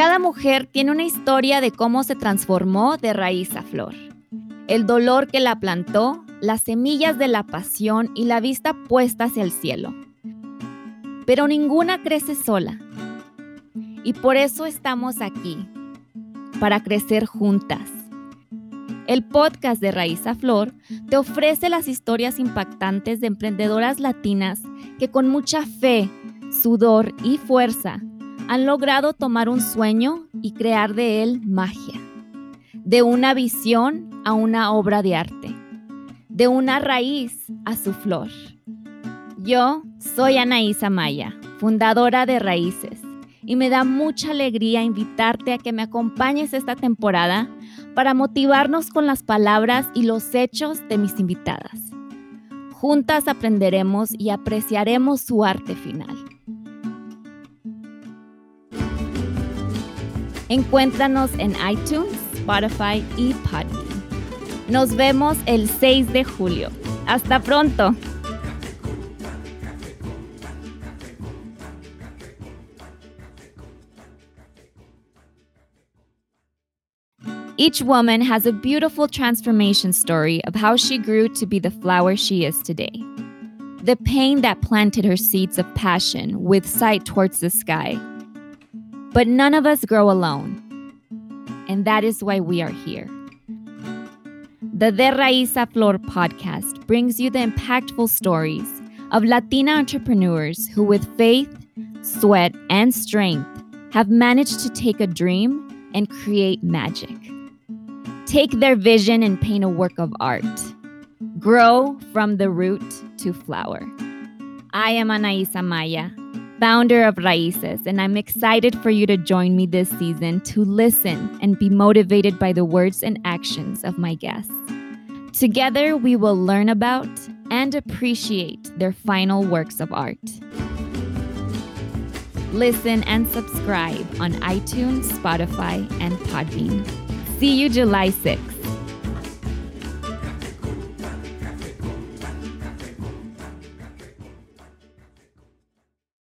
Cada mujer tiene una historia de cómo se transformó de raíz a flor. El dolor que la plantó, las semillas de la pasión y la vista puesta hacia el cielo. Pero ninguna crece sola. Y por eso estamos aquí, para crecer juntas. El podcast de Raíz a Flor te ofrece las historias impactantes de emprendedoras latinas que con mucha fe, sudor y fuerza han logrado tomar un sueño y crear de él magia. De una visión a una obra de arte. De una raíz a su flor. Yo soy Anaísa Maya, fundadora de Raíces, y me da mucha alegría invitarte a que me acompañes esta temporada para motivarnos con las palabras y los hechos de mis invitadas. Juntas aprenderemos y apreciaremos su arte final. Encuéntranos en iTunes, Spotify y Podbean. Nos vemos el 6 de julio. Hasta pronto. Each woman has a beautiful transformation story of how she grew to be the flower she is today. The pain that planted her seeds of passion with sight towards the sky but none of us grow alone. And that is why we are here. The De Raiz a Flor podcast brings you the impactful stories of Latina entrepreneurs who, with faith, sweat, and strength, have managed to take a dream and create magic. Take their vision and paint a work of art. Grow from the root to flower. I am Anaísa Maya, founder of Raices, and I'm excited for you to join me this season to listen and be motivated by the words and actions of my guests. Together, we will learn about and appreciate their final works of art. Listen and subscribe on iTunes, Spotify, and Podbean. See you July 6th.